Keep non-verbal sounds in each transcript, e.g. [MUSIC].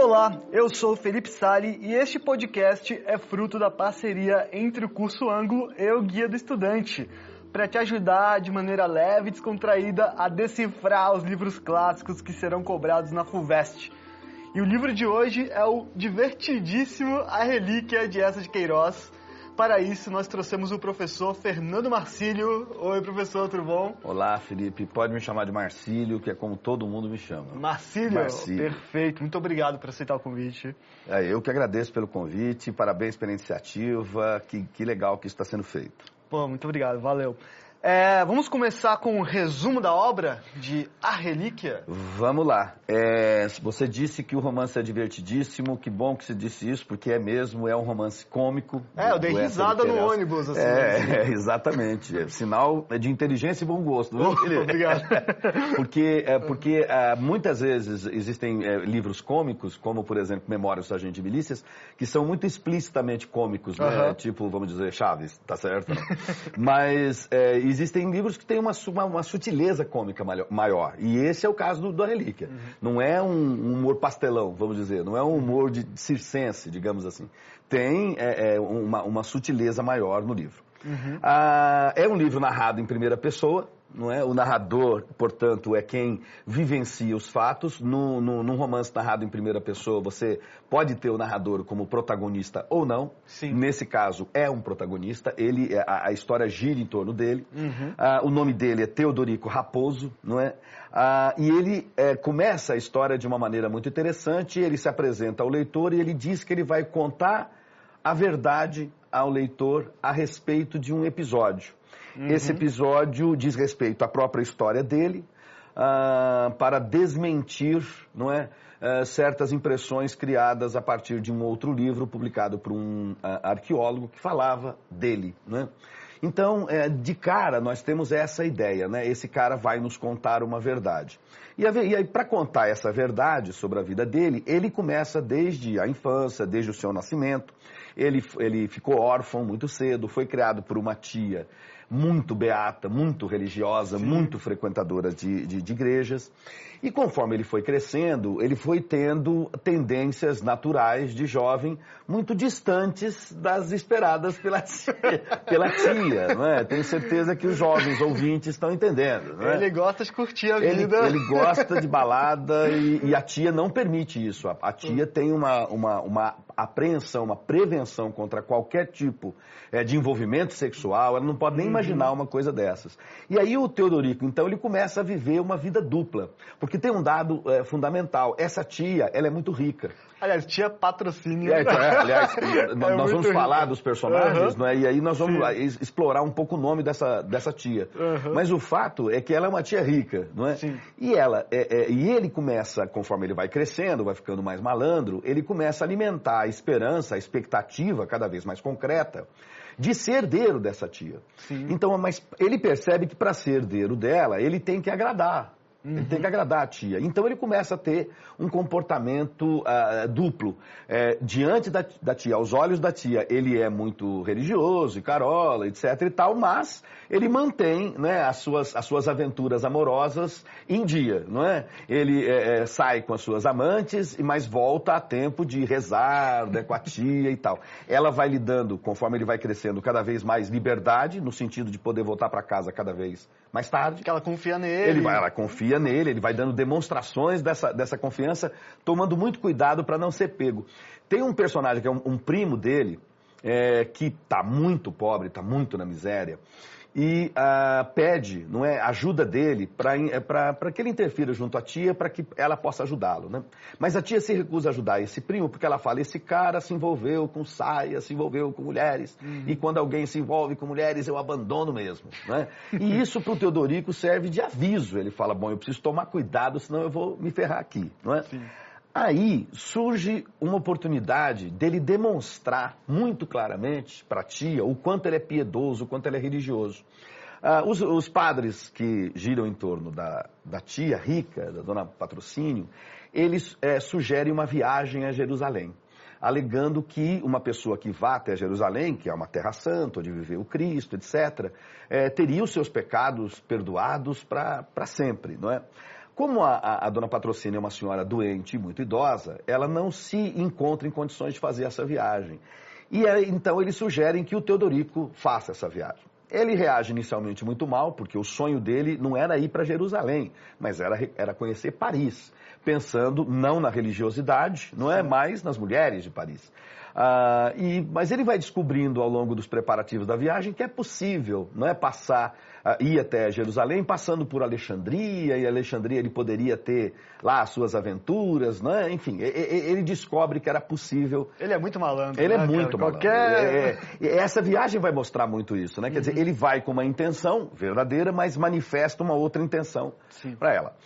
Olá, eu sou Felipe Sali e este podcast é fruto da parceria entre o curso Ângulo e o Guia do Estudante, para te ajudar de maneira leve e descontraída a decifrar os livros clássicos que serão cobrados na FUVEST. E o livro de hoje é o divertidíssimo A Relíquia de Essa de Queiroz, para isso, nós trouxemos o professor Fernando Marcílio. Oi, professor, tudo bom? Olá, Felipe. Pode me chamar de Marcílio, que é como todo mundo me chama. Marcílio? Marcílio. Perfeito. Muito obrigado por aceitar o convite. É, eu que agradeço pelo convite. Parabéns pela iniciativa. Que, que legal que isso está sendo feito. Pô, muito obrigado. Valeu. É, vamos começar com um resumo da obra de A Relíquia? Vamos lá. É, você disse que o romance é divertidíssimo, que bom que você disse isso, porque é mesmo, é um romance cômico. É, eu dei risada no ônibus. Assim, é, assim. é, [LAUGHS] exatamente. É sinal de inteligência e bom gosto. [LAUGHS] Oh, obrigado. [LAUGHS] porque é, porque é, muitas vezes existem é, livros cômicos, como, por exemplo, Memórias do Agente de Milícias, que são muito explicitamente cômicos, né? Tipo, vamos dizer, Chaves, tá certo? Mas existem livros que têm uma, uma, uma, sutileza cômica maior. E esse é o caso do, do Relíquia. Uhum. Não é um, um, humor pastelão, vamos dizer. Não é um humor de, de circense, digamos assim. Tem é, é, uma, uma sutileza maior no livro. Uhum. Ah, é um livro narrado em primeira pessoa, não é? O narrador, portanto, é quem vivencia os fatos. No, no, num romance narrado em primeira pessoa, você pode ter o narrador como protagonista ou não. Sim. Nesse caso, é um protagonista. Ele, é, a, a história gira em torno dele. Uhum. Ah, o nome dele é Teodorico Raposo, não é? Ah, e ele é, começa a história de uma maneira muito interessante. Ele se apresenta ao leitor e ele diz que ele vai contar a verdade ao leitor a respeito de um episódio. Uhum. Esse episódio diz respeito à própria história dele, uh, para desmentir, não é? Uh, certas impressões criadas a partir de um outro livro publicado por um uh, arqueólogo que falava dele. Né? Então, é, de cara, nós temos essa ideia, né? Esse cara vai nos contar uma verdade. E, e aí, para contar essa verdade sobre a vida dele, ele começa desde a infância, desde o seu nascimento. Ele, ele ficou órfão muito cedo, foi criado por uma tia muito beata, muito religiosa, Sim. muito frequentadora de, de, de igrejas. E conforme ele foi crescendo, ele foi tendo tendências naturais de jovem muito distantes das esperadas pela [LAUGHS] tia, pela tia não é? Tenho certeza que os jovens ouvintes estão entendendo. É? Ele gosta de curtir a ele, vida. Ele gosta de [LAUGHS] balada e, e, a tia não permite isso. A, a tia tem uma, uma, uma apreensão, uma prevenção contra qualquer tipo é, de envolvimento sexual. Ela não pode nem uhum. imaginar uma coisa dessas. E aí o Teodorico, então, ele começa a viver uma vida dupla. Porque tem um dado é, fundamental. Essa tia, ela é muito rica. Aliás, tia patrocínio. É, então, é, aliás, [LAUGHS] é nós vamos rica. falar dos personagens, uhum. não é? E aí nós vamos Sim. explorar um pouco o nome dessa, dessa tia. Uhum. Mas o fato é que ela é uma tia rica, não é? Sim. E ela, é, é, e ele começa, conforme ele vai crescendo, vai ficando mais malandro, ele começa a alimentar esperança, a expectativa cada vez mais concreta de ser herdeiro dessa tia. Sim. Então, mas ele percebe que para ser herdeiro dela, ele tem que agradar. Uhum. Ele tem que agradar a tia. Então ele começa a ter um comportamento uh, duplo. É, diante da, da, tia, aos olhos da tia, ele é muito religioso e carola, etc e tal, mas ele mantém né, as, suas, as suas aventuras amorosas em dia, não é? Ele é, é, sai com as suas amantes, mas volta a tempo de rezar né, com a tia e tal. Ela vai lhe dando, conforme ele vai crescendo, cada vez mais liberdade, no sentido de poder voltar para casa cada vez mais tarde. Que ela confia nele. Ele vai, ela confia nele, ele vai dando demonstrações dessa, dessa confiança, tomando muito cuidado para não ser pego. Tem um personagem que é um, um primo dele, é, que está muito pobre, está muito na miséria, e uh, pede não é, ajuda dele para é, que ele interfira junto à tia para que ela possa ajudá-lo. Né? Mas a tia se recusa a ajudar esse primo porque ela fala: esse cara se envolveu com saia, se envolveu com mulheres, uhum. e quando alguém se envolve com mulheres eu abandono mesmo. Né? E [LAUGHS] isso para o Teodorico serve de aviso. Ele fala: bom, eu preciso tomar cuidado, senão eu vou me ferrar aqui. Não é? Sim. Aí surge uma oportunidade dele demonstrar muito claramente para a tia o quanto ele é piedoso, o quanto ele é religioso. Ah, os, os, padres que giram em torno da, da, tia rica, da dona Patrocínio, eles é, sugerem uma viagem a Jerusalém, alegando que uma pessoa que vá até Jerusalém, que é uma terra santa, onde viveu Cristo, etc., é, teria os seus pecados perdoados para sempre, não é? Como a, a, a, dona Patrocínio é uma senhora doente, muito idosa, ela não se encontra em condições de fazer essa viagem. E então eles sugerem que o Teodorico faça essa viagem. Ele reage inicialmente muito mal, porque o sonho dele não era ir para Jerusalém, mas era, era conhecer Paris, pensando não na religiosidade, não é mais nas mulheres de Paris. Ah, e, mas ele vai descobrindo ao longo dos preparativos da viagem que é possível, não é passar, ah, ir até Jerusalém, passando por Alexandria, e Alexandria ele poderia ter lá as suas aventuras, é? Enfim, ele descobre que era possível. Ele é muito malandro. Ele né, é muito cara? malandro. Qualquer... É, é, essa viagem vai mostrar muito isso, né? Quer uhum. dizer, ele vai com uma intenção verdadeira, mas manifesta uma outra intenção para ela,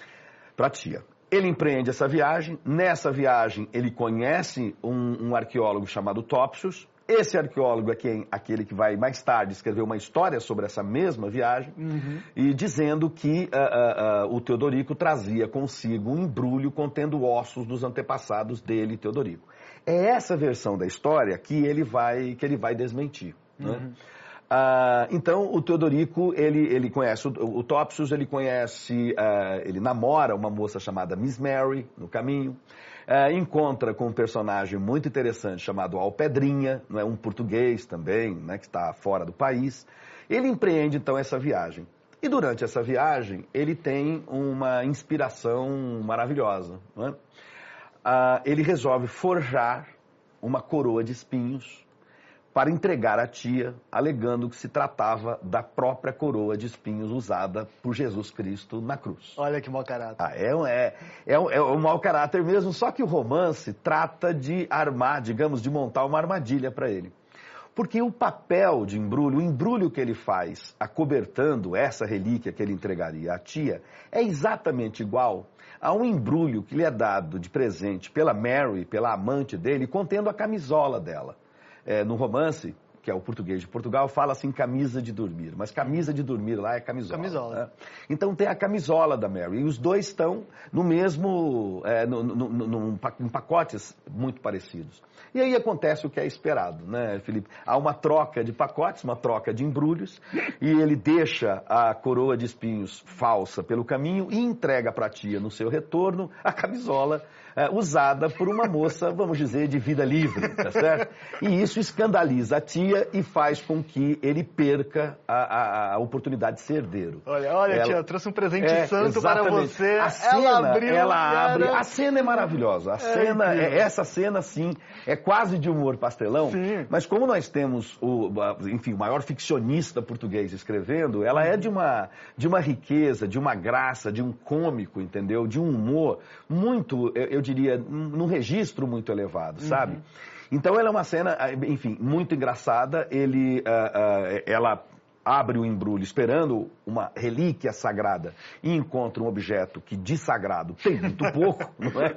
para a tia. Ele empreende essa viagem. Nessa viagem, ele conhece um, um arqueólogo chamado Topsius. Esse arqueólogo é quem, aquele que vai mais tarde escrever uma história sobre essa mesma viagem uhum. e dizendo que uh, uh, uh, o Teodorico trazia consigo um embrulho contendo ossos dos antepassados dele, Teodorico. É essa versão da história que ele vai, que ele vai desmentir. Né? Uhum. Né? Ah, então, o Teodorico, ele, ele conhece o, o ele conhece, uh, ele namora uma moça chamada Miss Mary no caminho, uh, encontra com um personagem muito interessante chamado Alpedrinha, não é um português também, né, que está fora do país. Ele empreende então essa viagem. E durante essa viagem, ele tem uma inspiração maravilhosa. É? ele resolve forjar uma coroa de espinhos para entregar à tia, alegando que se tratava da própria coroa de espinhos usada por Jesus Cristo na cruz. Olha que mau caráter. Ah, é, é, é, um, é um mau caráter mesmo, só que o romance trata de armar, digamos, de montar uma armadilha para ele. Porque o papel de embrulho, o embrulho que ele faz, acobertando essa relíquia que ele entregaria à tia, é exatamente igual a um embrulho que lhe é dado de presente pela Mary, pela amante dele, contendo a camisola dela é, no romance, que é o português de Portugal, fala assim camisa de dormir. Mas camisa de dormir lá é camisola. Camisola. Né? Então tem a camisola da Mary. E os dois estão no mesmo, é, no, no, no, em pacotes muito parecidos. E aí acontece o que é esperado, né, Felipe? Há uma troca de pacotes, uma troca de embrulhos, e ele deixa a coroa de espinhos falsa pelo caminho e entrega para a tia no seu retorno a camisola é, usada por uma moça, vamos dizer, de vida livre, tá certo? E isso escandaliza a tia e faz com que ele perca a, a, a oportunidade de ser herdeiro. Olha, olha, ela, tia, eu trouxe um presente é, santo para você. A cena, ela abriu, ela abre. A cena é maravilhosa. A é cena, é, essa cena, sim, é quase de humor pastelão. Sim. Mas como nós temos o, enfim, o maior ficcionista português escrevendo, ela é de uma, de uma riqueza, de uma graça, de um cômico, entendeu? De um humor muito, eu, eu diria, num registro muito elevado, uhum. sabe? Então ela é uma cena, eh, enfim, muito engraçada. Ele, uh, uh, ela abre o embrulho esperando uma relíquia sagrada e encontra um objeto que de sagrado tem muito [LAUGHS] pouco, não é?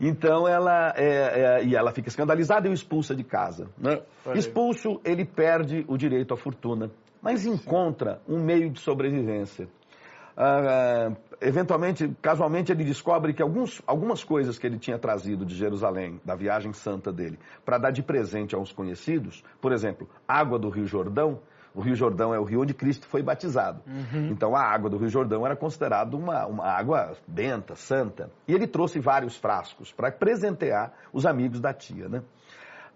Então ela é, é, e ela fica escandalizada e o expulsa de casa. Né? Expulso, ele perde o direito à fortuna, mas encontra um meio de sobrevivência. Ah, eventualmente, casualmente, ele descobre que alguns, algumas coisas que ele tinha trazido de Jerusalém, da viagem santa dele, para dar de presente a uns conhecidos, por exemplo, água do Rio Jordão, o Rio Jordão é o rio onde Cristo foi batizado. Uhum. Então a água do Rio Jordão era considerada uma, uma água benta, santa. E ele trouxe vários frascos para presentear os amigos da tia. Né?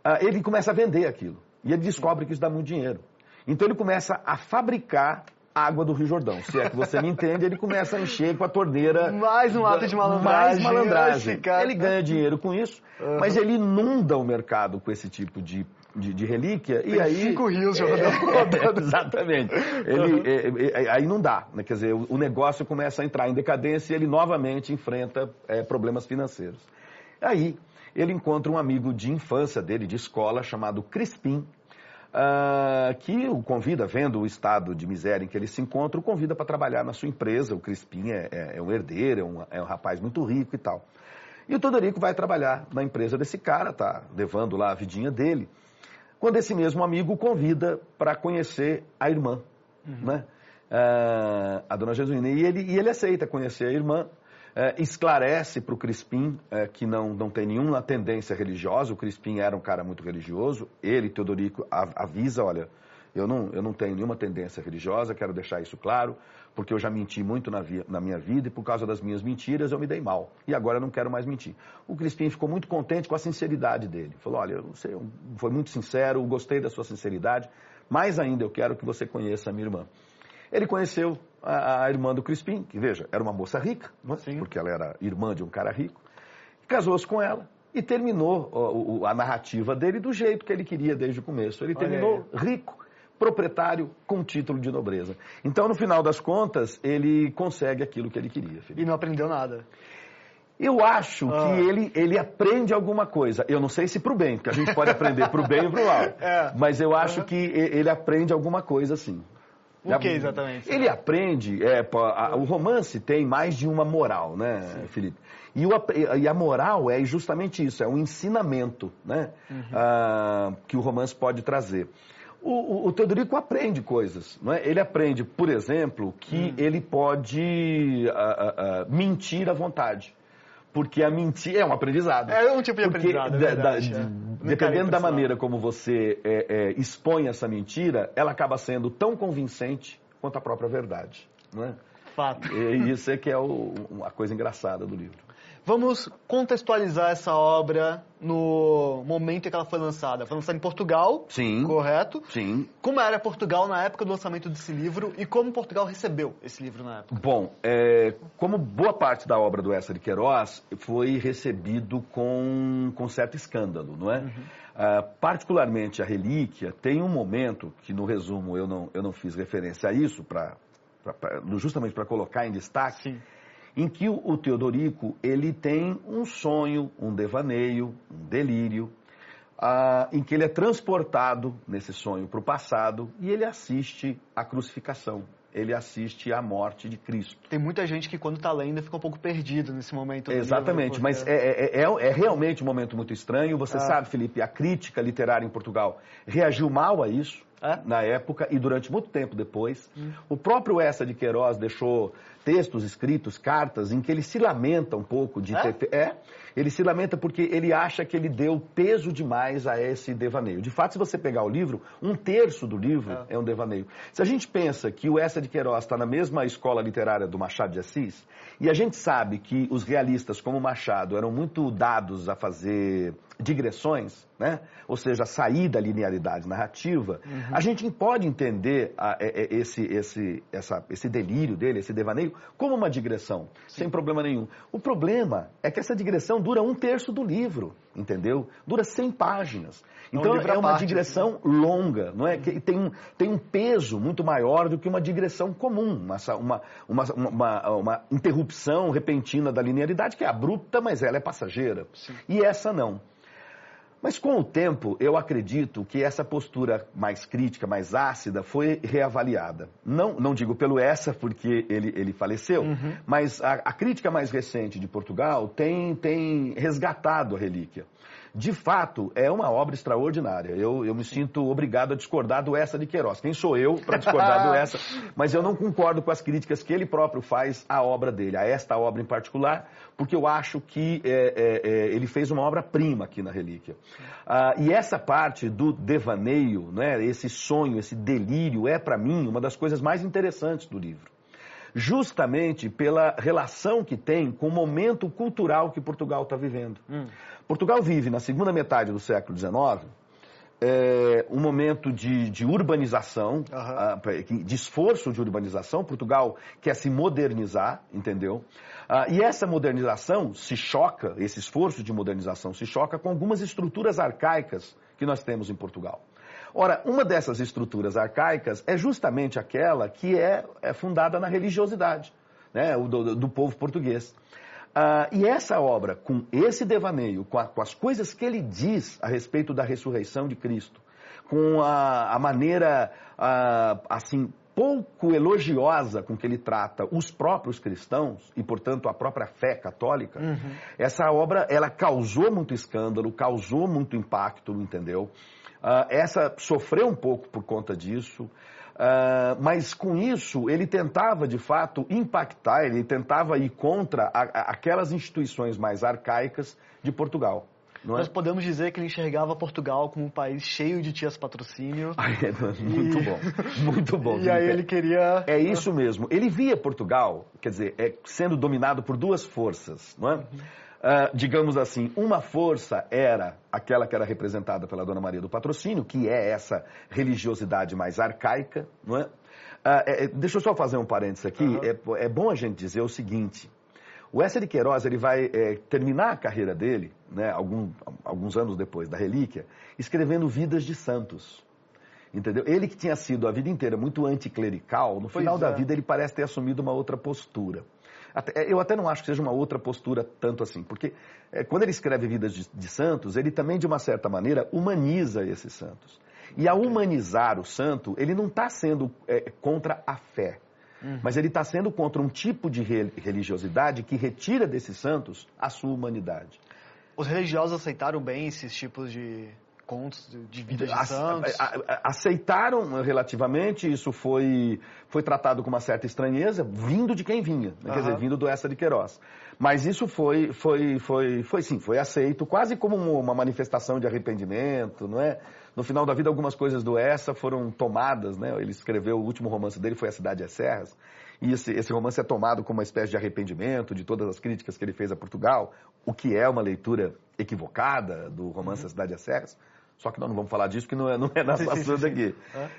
Ah, ele começa a vender aquilo. E ele descobre que isso dá muito dinheiro. Então ele começa a fabricar água do Rio Jordão. Se é que você me entende, ele começa a encher com a torneira. Mais um ato de malandragem. Mais malandragem. Ele ganha dinheiro com isso, uhum. mas ele inunda o mercado com esse tipo de, de, de relíquia. Tem e aí, cinco rios [LAUGHS] é, é, Exatamente. Ele, é, aí não dá. Né? Quer dizer, o, o, negócio começa a entrar em decadência e ele novamente enfrenta é, problemas financeiros. Aí ele encontra um amigo de infância dele, de escola, chamado Crispim, uh, que o convida, vendo o estado de miséria em que ele se encontra, o convida para trabalhar na sua empresa. O Crispim é, é, é um herdeiro, é um, é um rapaz muito rico e tal. E o Todorico vai trabalhar na empresa desse cara, tá levando lá a vidinha dele, quando esse mesmo amigo o convida para conhecer a irmã, uhum. né? Uh, a dona Jesuína. E ele, e ele aceita conhecer a irmã, é, esclarece para o Crispim é, que não, não tem nenhuma tendência religiosa. O Crispim era um cara muito religioso. Ele, Teodorico, avisa, olha, eu não, eu não tenho nenhuma tendência religiosa, quero deixar isso claro. porque eu já menti muito na, via, na, minha vida e por causa das minhas mentiras eu me dei mal. E agora eu não quero mais mentir. O Crispim ficou muito contente com a sinceridade dele. Falou: olha, você foi muito sincero, gostei da sua sinceridade, mais ainda eu quero que você conheça a minha irmã. Ele conheceu a, a irmã do Crispim, que veja, era uma moça rica, é? porque ela era irmã de um cara rico, casou-se com ela e terminou a, a, narrativa dele do jeito que ele queria desde o começo. Ele terminou rico proprietário com título de nobreza. Então, no final das contas, ele consegue aquilo que ele queria. Felipe. E não aprendeu nada. Eu acho ah. que ele, ele aprende alguma coisa. Eu não sei se para o bem, porque a gente pode aprender para o bem e para o mal. [LAUGHS] É. Mas eu acho que ele aprende alguma coisa sim. O que exatamente? Ele aprende, é, a, o romance tem mais de uma moral, né, Sim. Felipe? E, o, e, a moral é justamente isso, é um ensinamento né, uhum. uh, que o romance pode trazer. O, o, o, Teodorico aprende coisas. Não é? Ele aprende, por exemplo, que hum. ele pode uh, uh, mentir à vontade. Porque a mentira é um aprendizado. É um tipo de Porque aprendizado. É verdade, da, é. Dependendo da maneira como você é, é, expõe essa mentira, ela acaba sendo tão convincente quanto a própria verdade. Não é? Fato. E isso é que é o, a coisa engraçada do livro. Vamos contextualizar essa obra no momento em que ela foi lançada. Foi lançada em Portugal, sim, correto? Sim. Como era Portugal na época do lançamento desse livro e como Portugal recebeu esse livro na época? Bom, é, como boa parte da obra do Essa de Queiroz foi recebido com, com certo escândalo, não é? Uhum. Uh, particularmente a Relíquia tem um momento que no resumo eu não, eu não fiz referência a isso, pra, pra, pra justamente para colocar em destaque. Sim em que o Teodorico ele tem um sonho, um devaneio, um delírio, ah, em que ele é transportado nesse sonho para o passado e ele assiste à crucificação. Ele assiste à morte de Cristo. Tem muita gente que, quando está lendo, fica um pouco perdido nesse momento. Exatamente, livro, mas é, é, é, é, realmente um momento muito estranho. Você ah. sabe, Felipe, a crítica literária em Portugal reagiu mal a isso. É? na época e durante muito tempo depois. Hum. O próprio Essa de Queiroz deixou textos escritos, cartas, em que ele se lamenta um pouco de é? ter. É, ele se lamenta porque ele acha que ele deu peso demais a esse devaneio. De fato, se você pegar o livro, um terço do livro é, é um devaneio. Se a gente pensa que o Essa de Queiroz está na mesma escola literária do Machado de Assis, e a gente sabe que os realistas, como Machado, eram muito dados a fazer digressões, né? ou seja, sair da linearidade narrativa, uhum. a gente pode entender a, a, a, esse, esse, essa, esse delírio dele, esse devaneio, como uma digressão, Sim. sem problema nenhum. O problema é que essa digressão dura um terço do livro, entendeu? Dura 100 páginas. É então é, é uma parte, digressão né? longa, não é? Que tem um, tem um peso muito maior do que uma digressão comum, uma, uma, uma, uma, uma interrupção repentina da linearidade, que é abrupta, mas ela é passageira. Sim. E essa não. Mas com o tempo, eu acredito que essa postura mais crítica, mais ácida, foi reavaliada. Não, não digo pelo essa, porque ele, ele faleceu, uhum. mas a, a, crítica mais recente de Portugal tem, tem resgatado a relíquia de fato, é uma obra extraordinária. Eu, eu me sinto obrigado a discordar do Essa de Queiroz. Quem sou eu para discordar do [LAUGHS] Essa? Mas eu não concordo com as críticas que ele próprio faz à obra dele, a esta obra em particular, porque eu acho que é, é, é, ele fez uma obra-prima aqui na Relíquia. Ah, e essa parte do devaneio, né, esse sonho, esse delírio, é para mim uma das coisas mais interessantes do livro justamente pela relação que tem com o momento cultural que Portugal está vivendo. Hum. Portugal vive, na segunda metade do século XIX, é, um momento de, de urbanização, uhum. de esforço de urbanização. Portugal quer se modernizar, entendeu? Ah, e essa modernização se choca, esse esforço de modernização se choca com algumas estruturas arcaicas que nós temos em Portugal. Ora, uma dessas estruturas arcaicas é justamente aquela que é, é fundada na religiosidade né, do, do povo português. Uh, e essa obra, com esse devaneio, com, a, com, as coisas que ele diz a respeito da ressurreição de Cristo, com a, a maneira, uh, assim, pouco elogiosa com que ele trata os próprios cristãos e, portanto, a própria fé católica, uhum. essa obra, ela causou muito escândalo, causou muito impacto, entendeu? Uh, essa sofreu um pouco por conta disso. Uh, mas com isso ele tentava de fato impactar, ele tentava ir contra a, a, aquelas instituições mais arcaicas de Portugal. Não Nós é? podemos dizer que ele enxergava Portugal como um país cheio de tias patrocínio. [LAUGHS] é, muito e... bom, muito bom. [LAUGHS] e aí ele queria... É isso mesmo. Ele via Portugal, quer dizer, é, sendo dominado por duas forças, não é? Uhum. Uh, digamos assim, uma força era aquela que era representada pela Dona Maria do Patrocínio, que é essa religiosidade mais arcaica, não é? Uh, é deixa eu só fazer um parênteses aqui. Uhum. É, é bom a gente dizer o seguinte: o Essa de Queiroz ele vai é, terminar a carreira dele, né, algum, alguns anos depois da relíquia, escrevendo Vidas de Santos. Entendeu? Ele que tinha sido a vida inteira muito anticlerical, no final da é. vida ele parece ter assumido uma outra postura. Até, é, eu até não acho que seja uma outra postura tanto assim, porque é, quando ele escreve Vidas de, de, Santos, ele também, de uma certa maneira, humaniza esses santos. E ao humanizar o santo, ele não está sendo é, contra a fé. Uhum. Mas ele está sendo contra um tipo de religiosidade que retira desses santos a sua humanidade. Os religiosos aceitaram bem esses tipos de contos de vida de santos? Aceitaram relativamente, isso foi, foi tratado com uma certa estranheza, vindo de quem vinha, né? uhum. quer dizer, vindo do Essa de Queiroz. Mas isso foi, foi, foi, foi sim, foi aceito quase como uma manifestação de arrependimento, não é? No final da vida, algumas coisas do Essa foram tomadas, né? Ele escreveu, o último romance dele foi A Cidade das Serras, e esse, esse romance é tomado como uma espécie de arrependimento de todas as críticas que ele fez a Portugal, o que é uma leitura equivocada do romance uhum. A Cidade das Serras. Só que nós não vamos falar disso, que não é, [LAUGHS] não é nosso assunto aqui.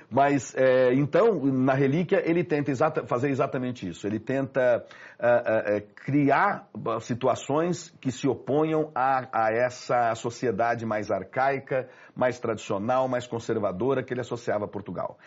Mas, é, então, na relíquia, ele tenta exata, fazer exatamente isso. Ele tenta é, é, criar situações que se oponham a, a, essa sociedade mais arcaica, mais tradicional, mais conservadora que ele associava a Portugal.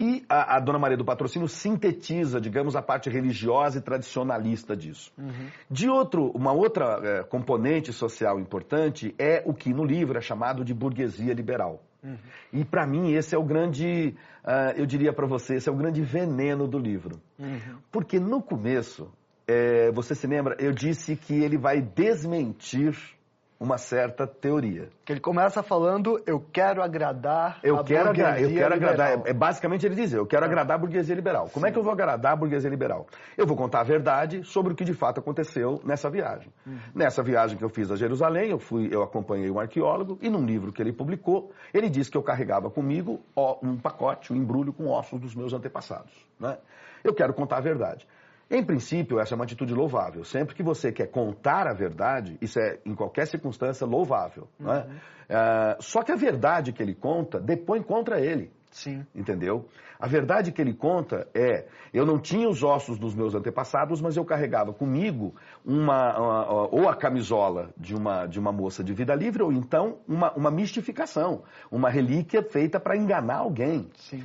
E a, a, Dona Maria do Patrocínio sintetiza, digamos, a parte religiosa e tradicionalista disso. Uhum. De outro, uma outra é, componente social importante é o que no livro é chamado de burguesia liberal. Uhum. E para mim esse é o grande, uh, eu diria para você, esse é o grande veneno do livro. Uhum. Porque no começo, é, você se lembra, eu disse que ele vai desmentir uma certa teoria. Que ele começa falando, eu quero agradar eu a quero burguesia Eu quero liberal. agradar, é, basicamente ele diz, eu quero é. agradar a burguesia liberal. Como Sim. é que eu vou agradar a burguesia liberal? Eu vou contar a verdade sobre o que de fato aconteceu nessa viagem. Uhum. Nessa viagem que eu fiz a Jerusalém, eu fui, eu acompanhei um arqueólogo e num livro que ele publicou, ele disse que eu carregava comigo um pacote, um embrulho com ossos dos meus antepassados. Né? Eu quero contar a verdade. Em princípio, essa é uma atitude louvável. Sempre que você quer contar a verdade, isso é, em qualquer circunstância, louvável. Uhum. É? Uh, só que a verdade que ele conta depõe contra ele. Sim. Entendeu? A verdade que ele conta é: eu não tinha os ossos dos meus antepassados, mas eu carregava comigo uma, uma ou a camisola de uma, de uma moça de vida livre, ou então uma, uma mistificação, uma relíquia feita para enganar alguém. Sim.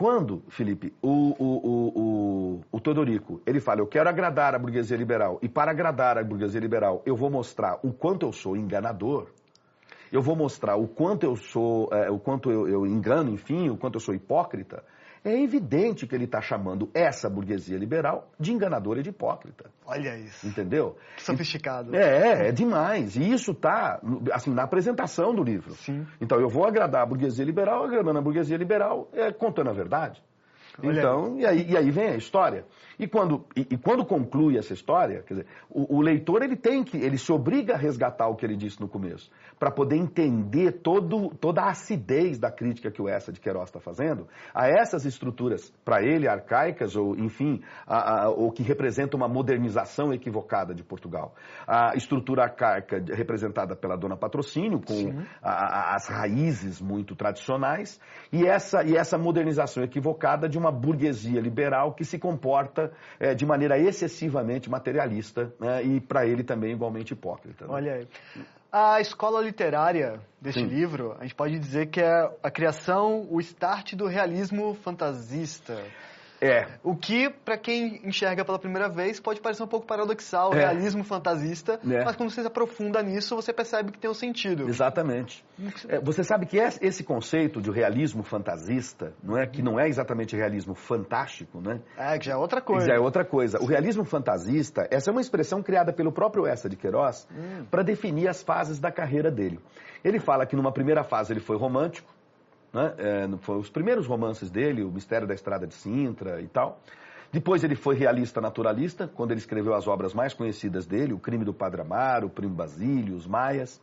Quando, Felipe, o, o, o, o, Todorico, ele fala, eu quero agradar a burguesia liberal, e para agradar a burguesia liberal, eu vou mostrar o quanto eu sou enganador, eu vou mostrar o quanto eu sou, é, o quanto eu engano, enfim, o quanto eu sou hipócrita, é evidente que ele está chamando essa burguesia liberal de enganadora e de hipócrita. Olha isso. Entendeu? Que sofisticado. É, é demais. E isso está, assim, na apresentação do livro. Sim. Então eu vou agradar a burguesia liberal, agradando a burguesia liberal, é, contando a verdade. Olha então, aí. E, aí, e aí vem a história. E quando, e, e quando conclui essa história, quer dizer, o, o, leitor ele tem que, ele se obriga a resgatar o que ele disse no começo, para poder entender todo, toda a acidez da crítica que o Essa de Queiroz está fazendo a essas estruturas, para ele, arcaicas, ou enfim, a, a, ou que representam uma modernização equivocada de Portugal. A estrutura arcaica representada pela Dona Patrocínio, com a, as raízes muito tradicionais, e essa, e essa modernização equivocada de uma burguesia liberal que se comporta é, de maneira excessivamente materialista né, e, para ele, também igualmente hipócrita. Né? Olha aí. A escola literária deste Sim. livro, a gente pode dizer que é a criação, o start do realismo fantasista. É. O que, para quem enxerga pela primeira vez, pode parecer um pouco paradoxal, é. realismo fantasista, é. mas quando você se aprofunda nisso, você percebe que tem um sentido. Exatamente. É, você sabe que esse conceito de realismo fantasista, não é que não é exatamente realismo fantástico, né? É, que já é outra coisa. Já é outra coisa. O realismo fantasista, essa é uma expressão criada pelo próprio Essa de Queiroz hum. para definir as fases da carreira dele. Ele fala que numa primeira fase ele foi romântico, né? É, foi os primeiros romances dele, O Mistério da Estrada de Sintra e tal. Depois ele foi realista naturalista, quando ele escreveu as obras mais conhecidas dele, O Crime do Padre Amaro, O Primo Basílio, Os Maias.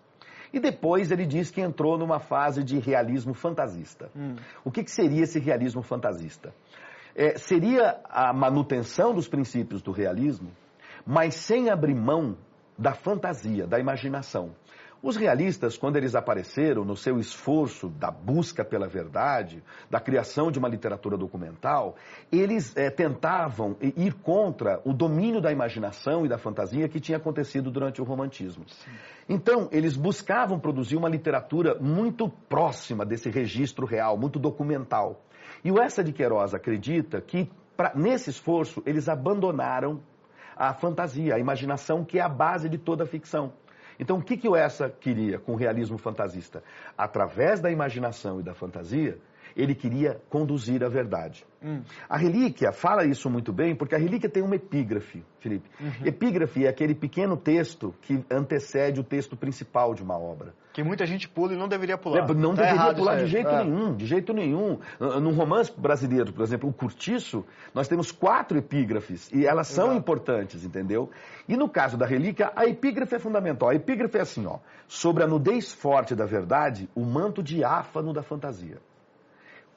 E depois ele diz que entrou numa fase de realismo fantasista. Hum. O que, que, seria esse realismo fantasista? É, seria a manutenção dos princípios do realismo, mas sem abrir mão da fantasia, da imaginação. Os realistas, quando eles apareceram no seu esforço da busca pela verdade, da criação de uma literatura documental, eles é, tentavam ir contra o domínio da imaginação e da fantasia que tinha acontecido durante o romantismo. Sim. Então, eles buscavam produzir uma literatura muito próxima desse registro real, muito documental. E o Essa de Queiroz acredita que, pra, nesse esforço, eles abandonaram a fantasia, a imaginação, que é a base de toda a ficção. Então, o que, que o Essa queria com o realismo fantasista? Através da imaginação e da fantasia, ele queria conduzir a verdade. Hum. A relíquia fala isso muito bem, porque a relíquia tem uma epígrafe, Felipe. Uhum. Epígrafe é aquele pequeno texto que antecede o texto principal de uma obra. Que muita gente pula e não deveria pular. É, não tá deveria pular de jeito é. nenhum, de jeito nenhum. Num romance brasileiro, por exemplo, o Curtiço, nós temos quatro epígrafes e elas são Exato. importantes, entendeu? E no caso da relíquia, a epígrafe é fundamental. A epígrafe é assim, ó. Sobre a nudez forte da verdade, o manto diáfano da fantasia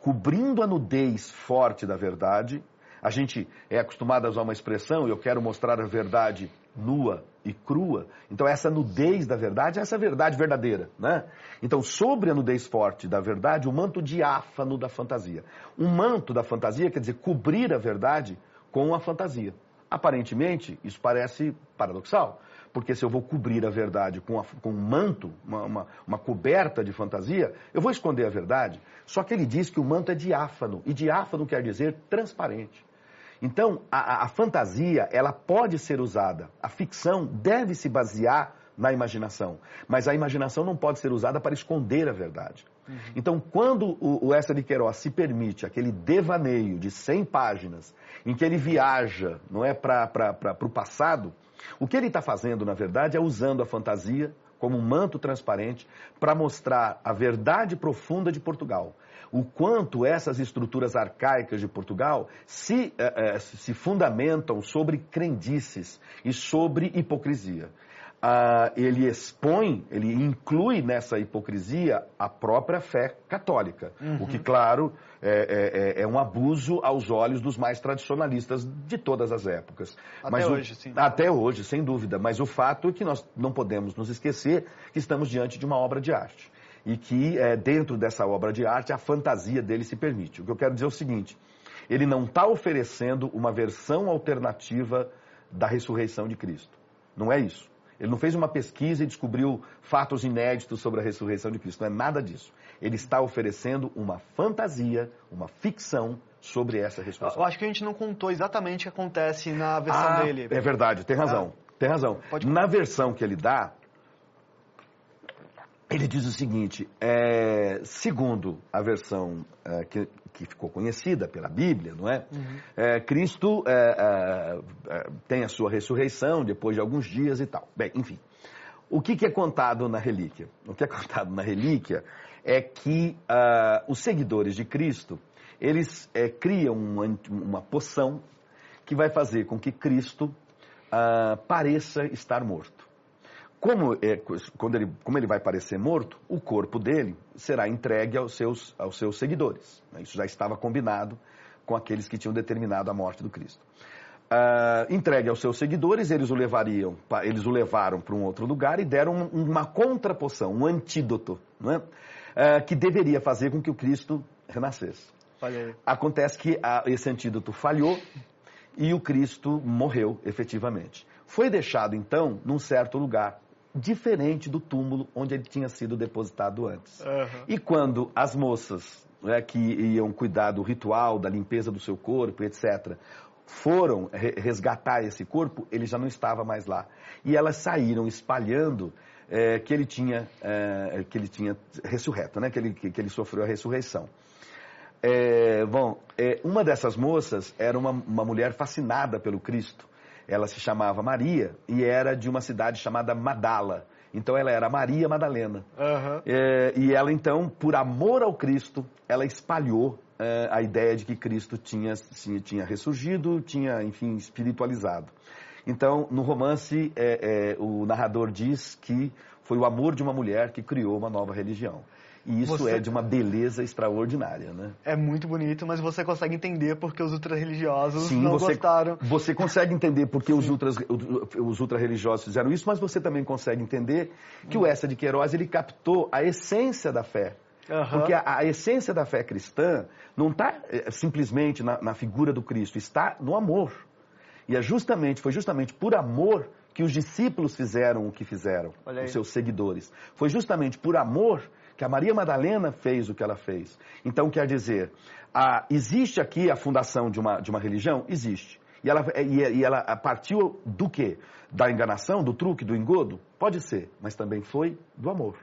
cobrindo a nudez forte da verdade. A gente é acostumado a usar uma expressão, eu quero mostrar a verdade nua e crua. Então, essa nudez da verdade é essa verdade verdadeira, né? Então, sobre a nudez forte da verdade, o manto diáfano da fantasia. Um manto da fantasia quer dizer cobrir a verdade com a fantasia. Aparentemente, isso parece paradoxal, porque se eu vou cobrir a verdade com, a, com um manto, uma, uma, uma, coberta de fantasia, eu vou esconder a verdade. Só que ele diz que o manto é diáfano, e diáfano quer dizer transparente. Então, a, a fantasia, ela pode ser usada, a ficção deve se basear na imaginação, mas a imaginação não pode ser usada para esconder a verdade. Uhum. Então, quando o, o Essa de Queiroz se permite aquele devaneio de 100 páginas, em que ele viaja, não é, para o passado, o que ele está fazendo, na verdade, é usando a fantasia como um manto transparente para mostrar a verdade profunda de Portugal. O quanto essas estruturas arcaicas de Portugal se, eh, eh, se fundamentam sobre crendices e sobre hipocrisia ah, ele expõe, ele inclui nessa hipocrisia a própria fé católica. Uhum. O que, claro, é, é, é, um abuso aos olhos dos mais tradicionalistas de todas as épocas. Até Mas hoje, o, sim. Até hoje, sem dúvida. Mas o fato é que nós não podemos nos esquecer que estamos diante de uma obra de arte. E que é, dentro dessa obra de arte a fantasia dele se permite. O que eu quero dizer é o seguinte: ele não está oferecendo uma versão alternativa da ressurreição de Cristo. Não é isso. Ele não fez uma pesquisa e descobriu fatos inéditos sobre a ressurreição de Cristo. Não é nada disso. Ele está oferecendo uma fantasia, uma ficção sobre essa ressurreição. Eu acho que a gente não contou exatamente o que acontece na versão ah, dele. É verdade, tem razão. Ah, tem razão. Na versão que ele dá, ele diz o seguinte: é, segundo a versão é, que, que, ficou conhecida pela Bíblia, não é? Uhum. é Cristo é, é, é, tem a sua ressurreição depois de alguns dias e tal. Bem, enfim. O que, que é contado na relíquia? O que é contado na relíquia é que uh, os seguidores de Cristo eles criam uma, uma, poção que vai fazer com que Cristo uh, pareça estar morto. Como, é, quando ele, como ele vai parecer morto, o corpo dele será entregue aos seus, aos seus seguidores. Isso já estava combinado com aqueles que tinham determinado a morte do Cristo. Uh, entregue aos seus seguidores, eles o levariam, eles o levaram para um outro lugar e deram uma contrapoção, um antídoto, é? Uh, que deveria fazer com que o Cristo renascesse. Falhei. Acontece que uh, esse antídoto falhou e o Cristo morreu efetivamente. Foi deixado então num certo lugar diferente do túmulo onde ele tinha sido depositado antes. Uhum. E quando as moças né, que iam cuidar do ritual, da limpeza do seu corpo, etc., foram resgatar esse corpo, ele já não estava mais lá. E elas saíram espalhando é, que ele tinha é, que ele tinha ressurreto, né? que, ele, que, ele sofreu a ressurreição. É, bom, é, uma dessas moças era uma, uma mulher fascinada pelo Cristo. Ela se chamava Maria e era de uma cidade chamada Madala. Então ela era Maria Madalena. Uhum. É, e ela então, por amor ao Cristo, ela espalhou é, a ideia de que Cristo tinha, tinha, ressurgido, tinha, enfim, espiritualizado. Então, no romance, é, é o narrador diz que Foi o amor de uma mulher que criou uma nova religião. E isso Você- é de uma beleza extraordinária, né? É muito bonito, mas você consegue entender porque os ultra-religiosos Sim, não você, gostaram. você consegue entender porque os, ultras, os ultra-religiosos fizeram isso, mas você também consegue entender que o Essa de Queiroz ele captou a essência da fé. Aham. Porque a, a essência da fé cristã não está simplesmente na, na figura do Cristo, está no amor. E é justamente, foi justamente por amor que os discípulos fizeram o que fizeram, os seus seguidores. Foi justamente por amor que a Maria Madalena fez o que ela fez. Então, quer dizer, a- existe aqui a fundação de uma, de uma religião? Existe. E ela, e, e ela partiu do quê? Da enganação, do truque, do engodo? Pode ser, mas também foi do amor.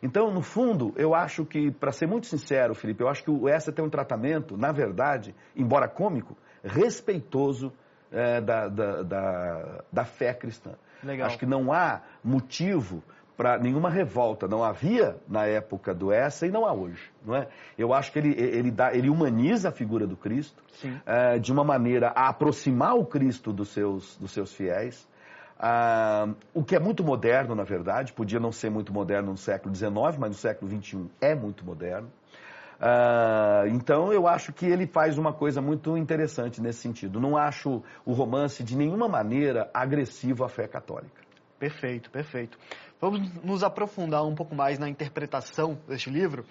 Então, no fundo, eu acho que, para ser muito sincero, Felipe, eu acho que o Essa tem um tratamento, na verdade, embora cômico, respeitoso eh, da, da, da, da fé cristã. Legal. Acho que não há motivo para nenhuma revolta. Não havia na época do Essa e não há hoje. Não é? Eu acho que ele, ele, dá, ele humaniza a figura do Cristo eh, de uma maneira a aproximar o Cristo dos seus, dos seus fiéis. Ah, o que é muito moderno, na verdade, podia não ser muito moderno no século XIX, mas no século XXI é muito moderno. Ah, então eu acho que ele faz uma coisa muito interessante nesse sentido. Não acho o romance de nenhuma maneira agressivo à fé católica. Perfeito, perfeito. Vamos nos aprofundar um pouco mais na interpretação deste livro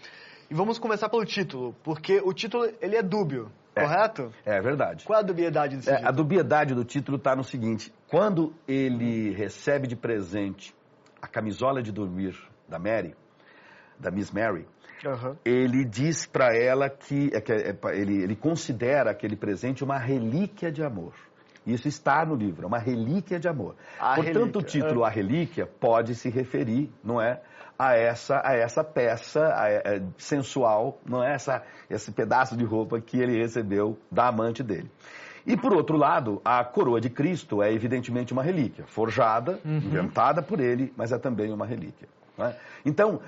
e vamos começar pelo título, porque o título ele é dúbio, É. correto? É verdade. Qual é a dubiedade desse É, a título? dubiedade do título está no seguinte: quando ele recebe de presente a camisola de dormir da Mary, da Miss Mary, Aham. ele diz para ela que, é que é ele, ele considera aquele presente uma relíquia de amor. Isso está no livro, é uma relíquia de amor. A Portanto, relíquia, o título A Relíquia pode se referir, não é, a essa, a essa peça a- é, sensual, não é essa, esse pedaço de roupa que ele recebeu da amante dele. E por outro lado, a coroa de Cristo é evidentemente uma relíquia, forjada, inventada por ele, mas é também uma relíquia. é? Então,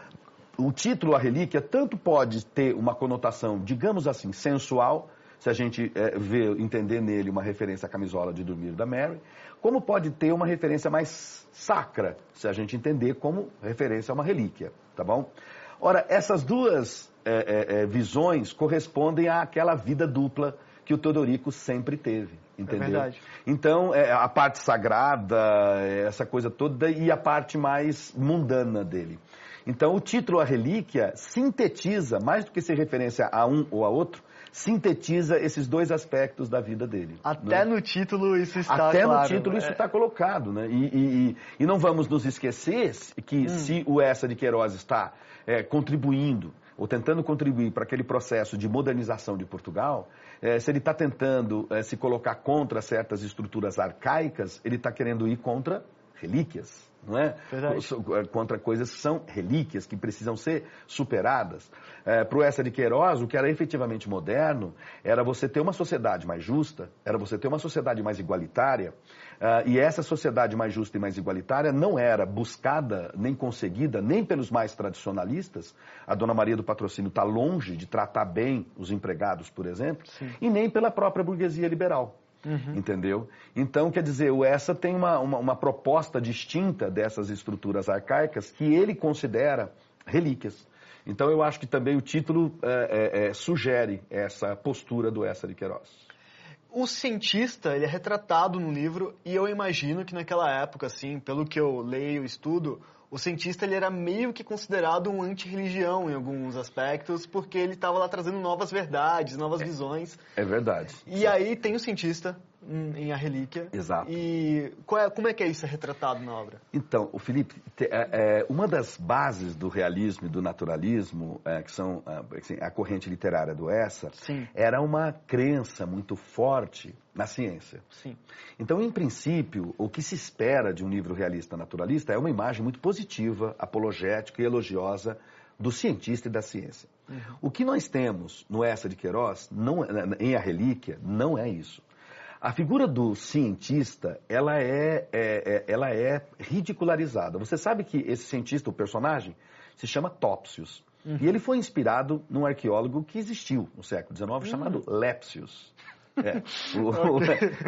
o título A Relíquia tanto pode ter uma conotação, digamos assim, sensual, se a gente eh, vê, entender nele uma referência à camisola de dormir da Mary, como pode ter uma referência mais sacra, se a gente entender como referência a uma relíquia, tá bom? Ora, essas duas eh, eh, eh, visões correspondem àquela vida dupla que o Teodorico sempre teve, entendeu? verdade. Então, é, a parte sagrada, é, essa coisa toda, e a parte mais mundana dele. Então, o título A Relíquia sintetiza, mais do que ser referência a um ou a outro, sintetiza esses dois aspectos da vida dele. Até né? no título isso está Até claro. no título isso É, está colocado, né? E, e- e- e não vamos nos esquecer que se o Essa de Queiroz está é, contribuindo ou tentando contribuir para aquele processo de modernização de Portugal, é, se ele está tentando é, se colocar contra certas estruturas arcaicas, ele está querendo ir contra relíquias, não é? Verdade. So- Contra coisas que são relíquias, que precisam ser superadas. para o Essa de Queiroz, o que era efetivamente moderno era você ter uma sociedade mais justa, era você ter uma sociedade mais igualitária, ah, e essa sociedade mais justa e mais igualitária não era buscada nem conseguida nem pelos mais tradicionalistas, a Dona Maria do Patrocínio está longe de tratar bem os empregados, por exemplo, e nem pela própria burguesia liberal. Entendeu? Então, quer dizer, o Essa tem uma, uma, uma proposta distinta dessas estruturas arcaicas que ele considera relíquias. Então, eu acho que também o título é, é, é, sugere essa postura do Essa de Queiroz. O cientista, ele é retratado no livro e eu imagino que naquela época, assim, pelo que eu leio e estudo, o cientista ele era meio que considerado um anti-religião em alguns aspectos, porque ele estava lá trazendo novas verdades, novas visões. É verdade. E aí tem o cientista em A Relíquia. Exato. E é- como é que é isso retratado na obra? Então, o Felipe, é, é, uma das bases do realismo e do naturalismo, é, que são ah, assim, a corrente literária do Essa, Sim. era uma crença muito forte na ciência. Sim. Então, em princípio, o que se espera de um livro realista naturalista é uma imagem muito positiva, apologética e elogiosa do cientista e da ciência. O que nós temos no Essa de Queiroz, não, é- em A Relíquia, não é isso. A figura do cientista, ela é, é- é- ela é ridicularizada. Você sabe que esse cientista, o personagem, se chama Topsius. E ele foi inspirado num arqueólogo que existiu no século XIX chamado Lepsius. É. O, [LAUGHS] o,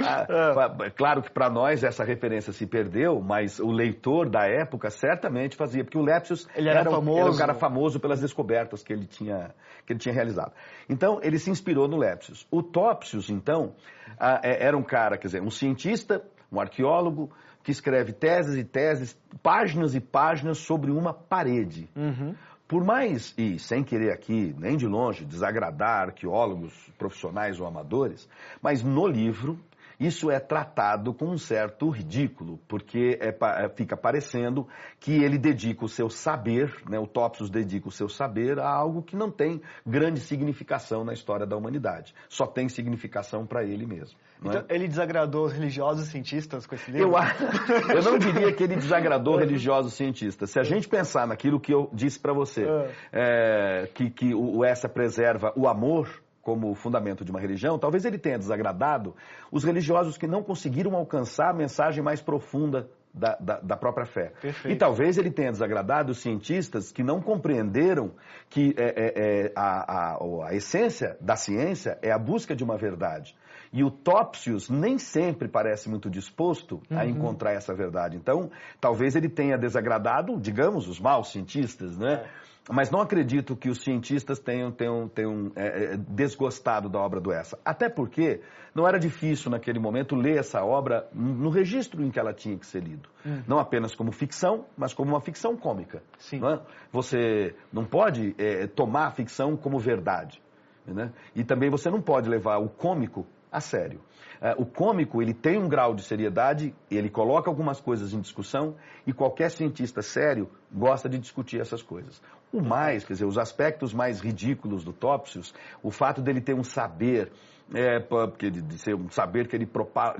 a, a, claro que para nós essa referência se perdeu, mas o leitor da época certamente fazia, porque o Lepsius ele era, era, famoso. era um cara famoso pelas descobertas que ele tinha, que ele tinha realizado. Então, ele se inspirou no Lepsius. O Topsius, então, a, é, era um cara, quer dizer, um cientista, um arqueólogo, que escreve teses e teses, páginas e páginas sobre uma parede. Uhum. Por mais, e sem querer aqui, nem de longe, desagradar arqueólogos profissionais ou amadores, mas no livro isso é tratado com um certo ridículo, porque é, é, fica parecendo que ele dedica o seu saber, né, o Topsius dedica o seu saber a algo que não tem grande significação na história da humanidade. Só tem significação para ele mesmo. É? Então, é? ele desagradou os religiosos cientistas com esse livro? Eu, [LAUGHS] eu não diria que ele desagradou religiosos cientistas. Se a gente pensar naquilo que eu disse para você, é. É, que, que o, o essa preserva o amor, como fundamento de uma religião, talvez ele tenha desagradado os religiosos que não conseguiram alcançar a mensagem mais profunda da, da, da, própria fé. Perfeito. E talvez ele tenha desagradado os cientistas que não compreenderam que é, é, é, a, a, a, essência da ciência é a busca de uma verdade. E o Topsius nem sempre parece muito disposto uhum. a encontrar essa verdade. Então, talvez ele tenha desagradado, digamos, os maus cientistas, né? É. Mas não acredito que os cientistas tenham, tenham, tenham é, é, desgostado da obra do Essa. Até porque não era difícil naquele momento ler essa obra no registro em que ela tinha que ser lido. Hum. Não apenas como ficção, mas como uma ficção cômica. Sim. Não é? Você não pode é, tomar a ficção como verdade. Né? E também você não pode levar o cômico a sério. É, o cômico ele tem um grau de seriedade, ele coloca algumas coisas em discussão e qualquer cientista sério gosta de discutir essas coisas. O mais, quer dizer, os aspectos mais ridículos do Topsius, o fato dele ter um saber, é, porque de, de ser um saber que ele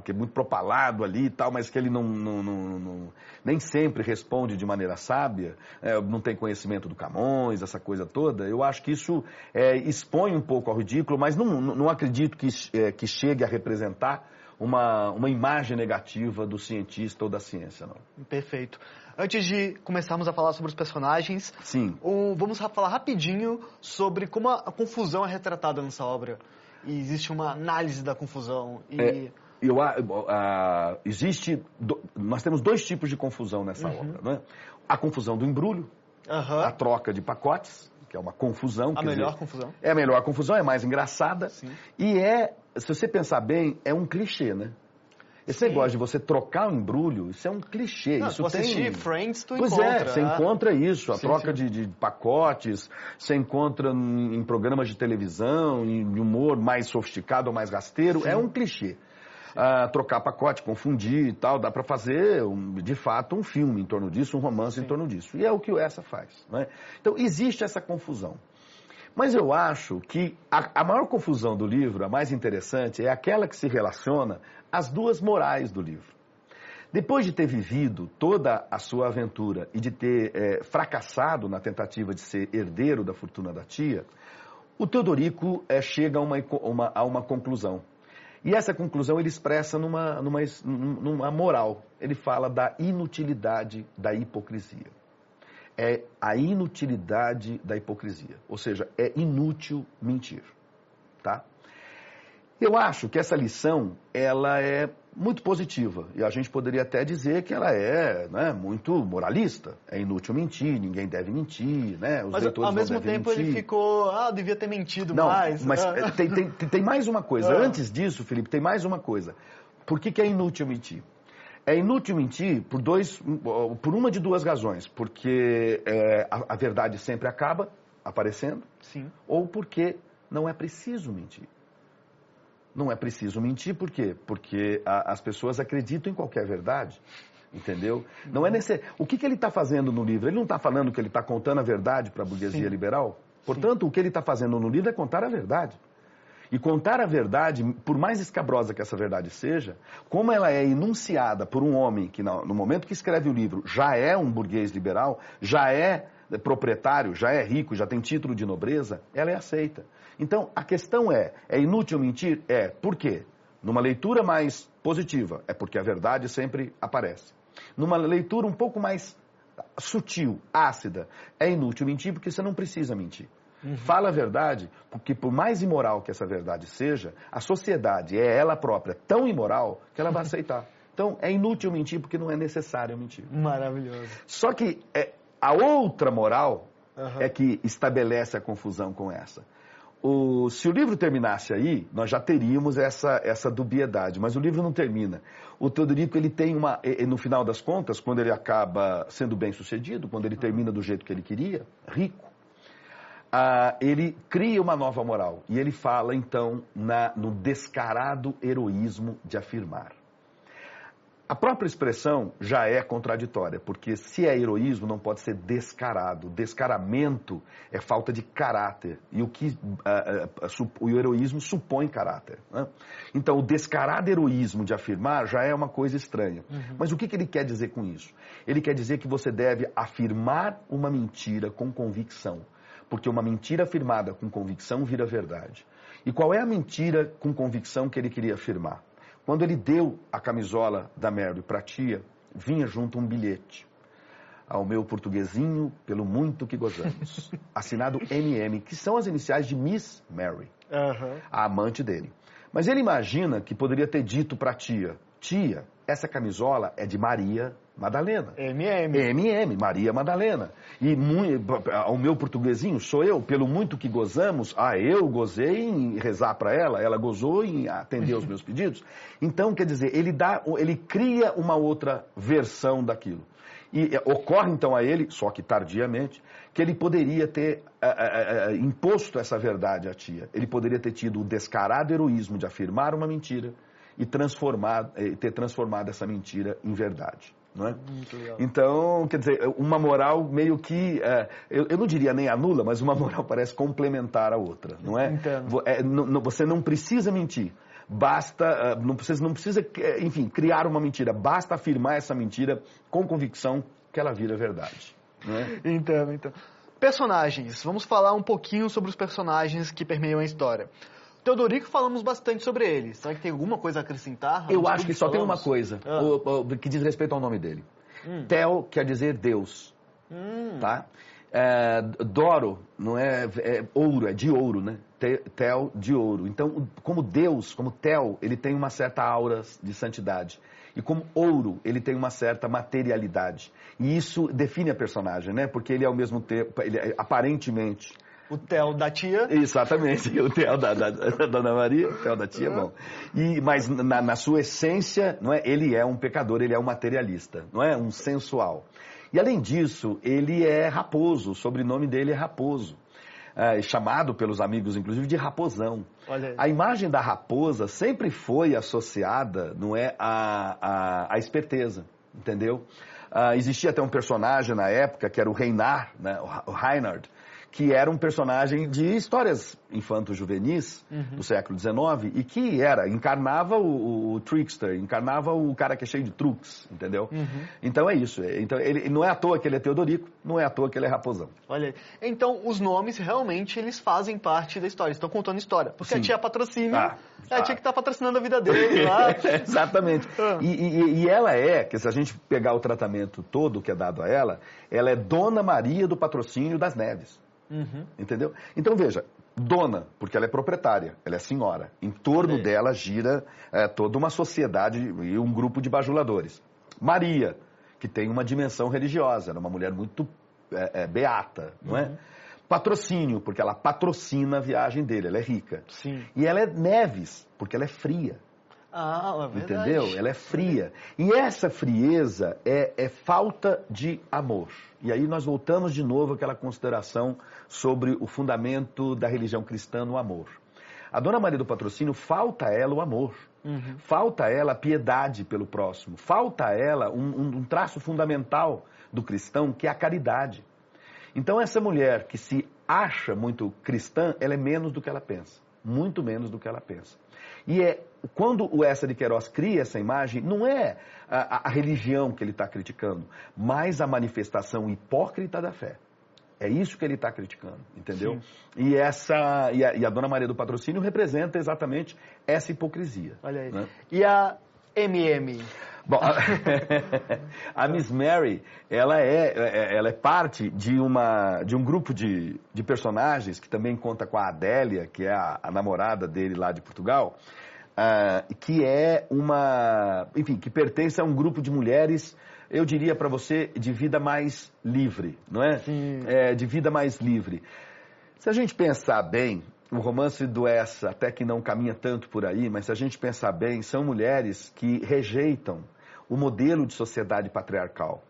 que é muito propalado ali e tal, mas que ele não, não, não, não nem sempre responde de maneira sábia, é, não tem conhecimento do Camões, essa coisa toda, eu acho que isso é, expõe um pouco ao ridículo, mas não, não acredito que, é, que chegue a representar uma, uma imagem negativa do cientista ou da ciência, não. Perfeito. Antes de começarmos a falar sobre os personagens, Sim. Um, vamos falar rapidinho sobre como a, a, confusão é retratada nessa obra. E existe uma análise da confusão. E... É, eu, existe, do, nós temos dois tipos de confusão nessa uhum. obra. Né? A confusão do embrulho, uhum. a troca de pacotes, que é uma confusão. A melhor dizer, confusão. É a melhor confusão, é mais engraçada. Sim. E é, se você pensar bem, é um clichê, né? Esse Sim. negócio de você trocar o embrulho, isso é um clichê. Não, isso você tem... assistir Friends, tu pois encontra. é, você ah. encontra isso, a sim, troca sim. De, de, pacotes, você encontra em, programas de televisão, em humor mais sofisticado ou mais rasteiro, sim. é um clichê. Ah, trocar pacote, confundir e tal, dá para fazer, um, de fato, um filme em torno disso, um romance em torno disso. E é o que essa faz. Né? Então, existe essa confusão. Mas eu acho que a, a, maior confusão do livro, a mais interessante, é aquela que se relaciona às duas morais do livro. Depois de ter vivido toda a sua aventura e de ter é, fracassado na tentativa de ser herdeiro da fortuna da tia, o Teodorico é, chega a uma, uma, a uma conclusão. E essa conclusão ele expressa numa, numa, numa moral. Ele fala da inutilidade da hipocrisia é a inutilidade da hipocrisia. Ou seja, é inútil mentir. Tá? Eu acho que essa lição ela é muito positiva e a gente poderia até dizer que ela é né, muito moralista. É inútil mentir, ninguém deve mentir, né? Os mas ao mesmo tempo mentir. ele ficou, ah, devia ter mentido Não, mais. Mas ah. tem, tem, tem mais uma coisa. Ah. Antes disso, Felipe, tem mais uma coisa. Por que, que é inútil mentir? É inútil mentir por, dois, por uma de duas razões. Porque é, a, a, verdade sempre acaba aparecendo. Sim. Ou porque não é preciso mentir. Não é preciso mentir por quê? Porque a, as pessoas acreditam em qualquer verdade. Entendeu? Não é necessário. O que, que ele está fazendo no livro? Ele não está falando que ele está contando a verdade para a burguesia Sim. liberal? Portanto, Sim. o que ele está fazendo no livro é contar a verdade. E contar a verdade, por mais escabrosa que essa verdade seja, como ela é enunciada por um homem que, no momento que escreve o livro, já é um burguês liberal, já é proprietário, já é rico, já tem título de nobreza, ela é aceita. Então, a questão é: é inútil mentir? É. Por quê? Numa leitura mais positiva, é porque a verdade sempre aparece. Numa leitura um pouco mais sutil, ácida, é inútil mentir porque você não precisa mentir. Uhum. Fala a verdade, porque por mais imoral que essa verdade seja, a sociedade é ela própria tão imoral que ela vai [LAUGHS] aceitar. Então, é inútil mentir porque não é necessário mentir. Maravilhoso. Só que é, a outra moral uhum. é que estabelece a confusão com essa. O, se o livro terminasse aí, nós já teríamos essa, essa dubiedade, mas o livro não termina. O Teodorico, ele tem uma, no final das contas, quando ele acaba sendo bem sucedido, quando ele termina do jeito que ele queria, rico, ah, ele cria uma nova moral. E ele fala, então, na, no descarado heroísmo de afirmar. A própria expressão já é contraditória, porque se é heroísmo, não pode ser descarado. Descaramento é falta de caráter. E o que uh, uh, o heroísmo supõe caráter. Né? Então, o descarado heroísmo de afirmar já é uma coisa estranha. Uhum. Mas o que, que ele quer dizer com isso? Ele quer dizer que você deve afirmar uma mentira com convicção. Porque uma mentira afirmada com convicção vira verdade. E qual é a mentira com convicção que ele queria afirmar? Quando ele deu a camisola da Mary para a tia, vinha junto um bilhete. Ao meu portuguesinho, pelo muito que gozamos. [LAUGHS] Assinado MM, que são as iniciais de Miss Mary, uhum. a amante dele. Mas ele imagina que poderia ter dito para a tia: Tia, essa camisola é de Maria Madalena. MM. MM, Maria Madalena. E o meu portuguesinho sou eu, pelo muito que gozamos, ah, eu gozei em rezar para ela, ela gozou em atender os meus pedidos. Então, quer dizer, ele dá, ele cria uma outra versão daquilo. E é, ocorre então a ele, só que tardiamente, que ele poderia ter é, imposto essa verdade à tia. Ele poderia ter tido o descarado heroísmo de afirmar uma mentira e transformar, ter transformado essa mentira em verdade não é? Então, quer dizer, uma moral meio que, é, eu, eu, não diria nem anula, mas uma moral [LAUGHS] parece complementar a outra, não é? é você não precisa mentir, basta, é, não precisa, não precisa, é, enfim, criar uma mentira, basta afirmar essa mentira com convicção que ela vira verdade. Não é? Então, então. Personagens, vamos falar um pouquinho sobre os personagens que permeiam a história. Teodorico falamos bastante sobre ele. Será que tem alguma coisa a acrescentar? Eu acho que só falamos? tem uma coisa ah. o, o, que diz respeito ao nome dele. Hum. Tel quer dizer Deus. Hum. Tá? É, Doro não é, é, ouro, é de ouro, né? Tel de ouro. Então, como Deus, como Tel, ele tem uma certa aura de santidade. E como ouro, ele tem uma certa materialidade. E isso define a personagem, né? Porque ele, ao mesmo tempo, ele, aparentemente, o Theo da tia. Exatamente, o Theo da, da, da, Dona Maria, o Theo da tia, bom. E, mas na, na, sua essência, não é, ele é um pecador, ele é um materialista, não é? Um sensual. E além disso, ele é raposo, o sobrenome dele é raposo. É, chamado pelos amigos, inclusive, de raposão. A imagem da raposa sempre foi associada, não é, à, à, à esperteza, entendeu? Uh, existia até um personagem na época, que era o Reinar, né, o Reinhard, que era um personagem de histórias infanto-juvenis uhum. do século XIX e que era, encarnava o, o, trickster, encarnava o cara que é cheio de truques, entendeu? Uhum. Então é isso. Então ele não é à toa que ele é Teodorico, não é à toa que ele é Raposão. Olha aí. Então os nomes realmente eles fazem parte da história, estão contando história. Porque Sim. a tia patrocina, ah, é a tia que está patrocinando a vida dele lá. [LAUGHS] Exatamente. Ah. E, e, e ela é, que se a gente pegar o tratamento todo que é dado a ela, ela é Dona Maria do Patrocínio das Neves. Uhum. Entendeu? Então veja, dona, porque ela é proprietária, ela é senhora. Em torno dela gira é, toda uma sociedade e um grupo de bajuladores. Maria, que tem uma dimensão religiosa, ela é uma mulher muito é, é beata, não é? uhum. é? Patrocínio, porque ela patrocina a viagem dele, ela é rica. Sim. E ela é Neves, porque ela é fria. Ah, é. Entendeu? Ela é fria. E essa frieza é, é falta de amor. E aí nós voltamos de novo àquela consideração sobre o fundamento da religião cristã no amor. A Dona Maria do Patrocínio falta a ela o amor. Uhum. Falta a ela a piedade pelo próximo. Falta a ela um, um traço fundamental do cristão, que é a caridade. Então essa mulher que se acha muito cristã, ela é menos do que ela pensa. Muito menos do que ela pensa. E é quando o Essa de Queiroz cria essa imagem, não é a, a religião que ele está criticando, mas a manifestação hipócrita da fé. É isso que ele está criticando, entendeu? Sim. E essa e a, e a, Dona Maria do Patrocínio representa exatamente essa hipocrisia. Olha aí. Né? E a MM? Bom, a, [LAUGHS] a Miss Mary, ela é, é, ela é parte de, uma, de um grupo de, de personagens que também conta com a Adélia, que é a, a namorada dele lá de Portugal, uh, que é uma, enfim, que pertence a um grupo de mulheres, eu diria para você, de vida mais livre, não é? Sim. é? De vida mais livre. Se a gente pensar bem, o romance do Essa até que não caminha tanto por aí, mas se a gente pensar bem, são mulheres que rejeitam o modelo de sociedade patriarcal.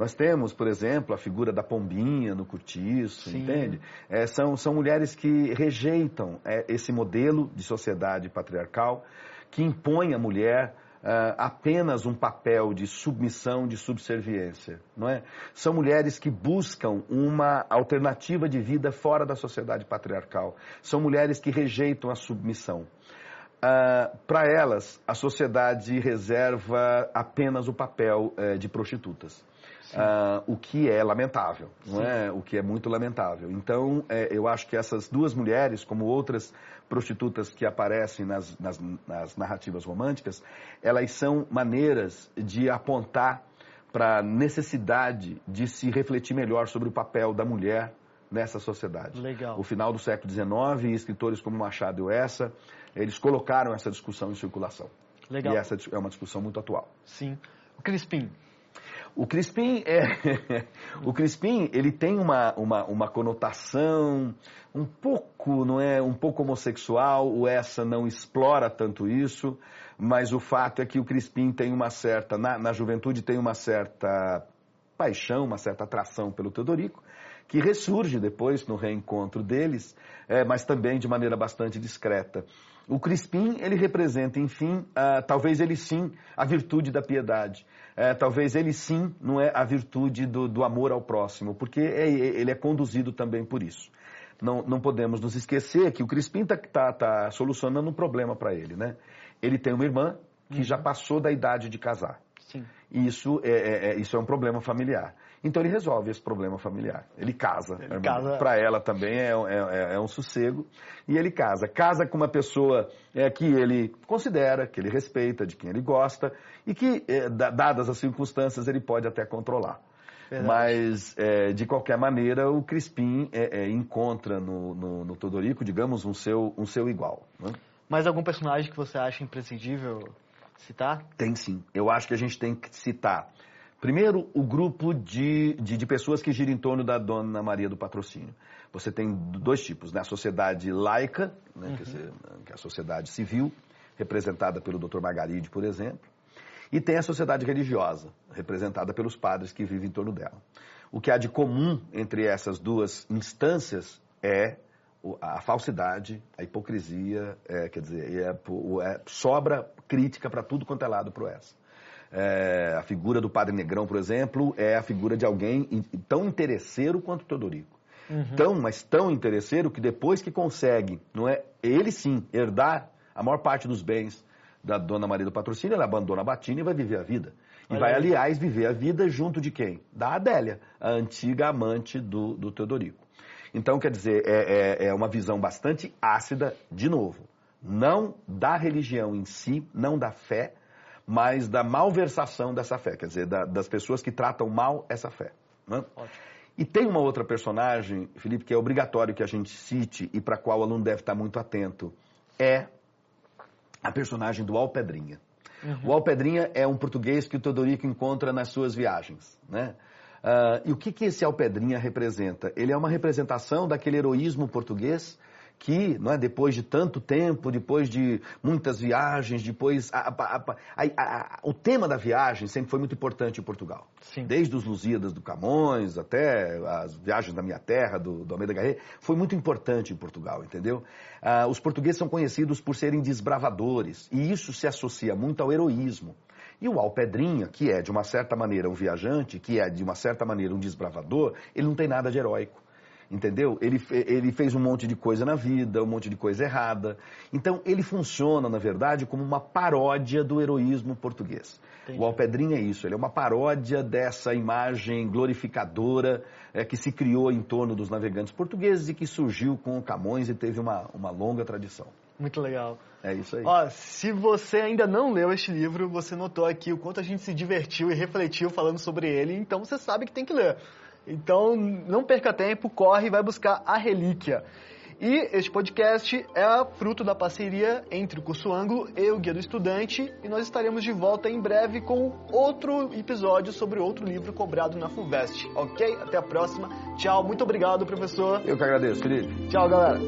Nós temos, por exemplo, a figura da pombinha no cortiço, Sim. entende? É, são, são mulheres que rejeitam é, esse modelo de sociedade patriarcal que impõe à mulher Uh, apenas um papel de submissão, de subserviência, não é? São mulheres que buscam uma alternativa de vida fora da sociedade patriarcal. São mulheres que rejeitam a submissão. Uh, Para elas, a sociedade reserva apenas o papel uh, de prostitutas. Uh, o que é lamentável, não é? O que é muito lamentável. Então, é, eu acho que essas duas mulheres, como outras prostitutas que aparecem nas, nas, nas narrativas românticas, elas são maneiras de apontar para a necessidade de se refletir melhor sobre o papel da mulher nessa sociedade. Legal. O final do século XIX, escritores como Machado e Essa, eles colocaram essa discussão em circulação. Legal. E essa é uma discussão muito atual. Sim. Crispim. O Crispim é [LAUGHS] o Crispim ele tem uma, uma, uma conotação um pouco não é um pouco homossexual o essa não explora tanto isso mas o fato é que o Crispim tem uma certa na, na juventude tem uma certa paixão uma certa atração pelo Teodorico que ressurge depois no reencontro deles é, mas também de maneira bastante discreta o Crispim, ele representa, enfim, uh, talvez ele sim, a virtude da piedade. Uh, talvez ele sim, não é a virtude do, do amor ao próximo, porque é, ele é conduzido também por isso. Não, não podemos nos esquecer que o Crispim está tá, tá solucionando um problema para ele, né? Ele tem uma irmã que uhum. já passou da idade de casar. Sim. E isso é, é, é, isso é um problema familiar. Então ele resolve esse problema familiar. Ele casa. casa... Para ela também é, é, é, um sossego. E ele casa. Casa com uma pessoa é, que ele considera, que ele respeita, de quem ele gosta e que, é, dadas as circunstâncias, ele pode até controlar. Verdade. Mas, é, de qualquer maneira, o Crispim é, encontra no, no, no, Todorico, digamos, um seu, um seu igual. Né? Mais algum personagem que você acha imprescindível citar? Tem sim. Eu acho que a gente tem que citar Primeiro, o grupo de, de, de, pessoas que gira em torno da Dona Maria do Patrocínio. Você tem dois tipos, né? A sociedade laica, né? Uhum. que é a sociedade civil, representada pelo Dr. Margaride, por exemplo, e tem a sociedade religiosa, representada pelos padres que vivem em torno dela. O que há de comum entre essas duas instâncias é a falsidade, a hipocrisia, é, quer dizer, é, é, sobra crítica para tudo quanto é lado pro essa. É, a figura do Padre Negrão, por exemplo, é a figura de alguém tão interesseiro quanto Teodorico. Uhum. Tão, mas tão interesseiro que depois que consegue, não é, ele sim, herdar a maior parte dos bens da Dona Maria do Patrocínio, ele abandona a batina e vai viver a vida. E Olha vai, aí. aliás, viver a vida junto de quem? Da Adélia, a antiga amante do, do Teodorico. Então, quer dizer, é, é, é uma visão bastante ácida, de novo, não da religião em si, não da fé, mas da malversação dessa fé, quer dizer, da, das pessoas que tratam mal essa fé. Né? E tem uma outra personagem, Felipe, que é obrigatório que a gente cite e para a qual o aluno deve estar muito atento, é a personagem do Alpedrinha. Uhum. O Alpedrinha é um português que o Teodorico encontra nas suas viagens, né? Uh, e o que, que esse Alpedrinha representa? Ele é uma representação daquele heroísmo português que, não é, depois de tanto tempo, depois de muitas viagens, depois a, a, a, o tema da viagem sempre foi muito importante em Portugal. Sim. Desde os Lusíadas do Camões até as viagens da minha terra, do, do Almeida Garret, foi muito importante em Portugal, entendeu? Ah, os portugueses são conhecidos por serem desbravadores e isso se associa muito ao heroísmo. E o Alpedrinha, que é de uma certa maneira um viajante, que é de uma certa maneira um desbravador, ele não tem nada de heróico entendeu? Ele, ele fez um monte de coisa na vida, um monte de coisa errada. Então, ele funciona, na verdade, como uma paródia do heroísmo português. Entendi. O Alpedrinha é isso, ele é uma paródia dessa imagem glorificadora é, que se criou em torno dos navegantes portugueses e que surgiu com o Camões e teve uma, uma longa tradição. Muito legal. É isso aí. Ó, se você ainda não leu este livro, você notou aqui o quanto a gente se divertiu e refletiu falando sobre ele, então você sabe que tem que ler. Então, não perca tempo, corre e vai buscar a relíquia. E este podcast é fruto da parceria entre o Curso Ângulo e o Guia do Estudante, e nós estaremos de volta em breve com outro episódio sobre outro livro cobrado na FUVEST, ok? Até a próxima. Tchau, muito obrigado, professor. Eu que agradeço, Felipe. Tchau, galera.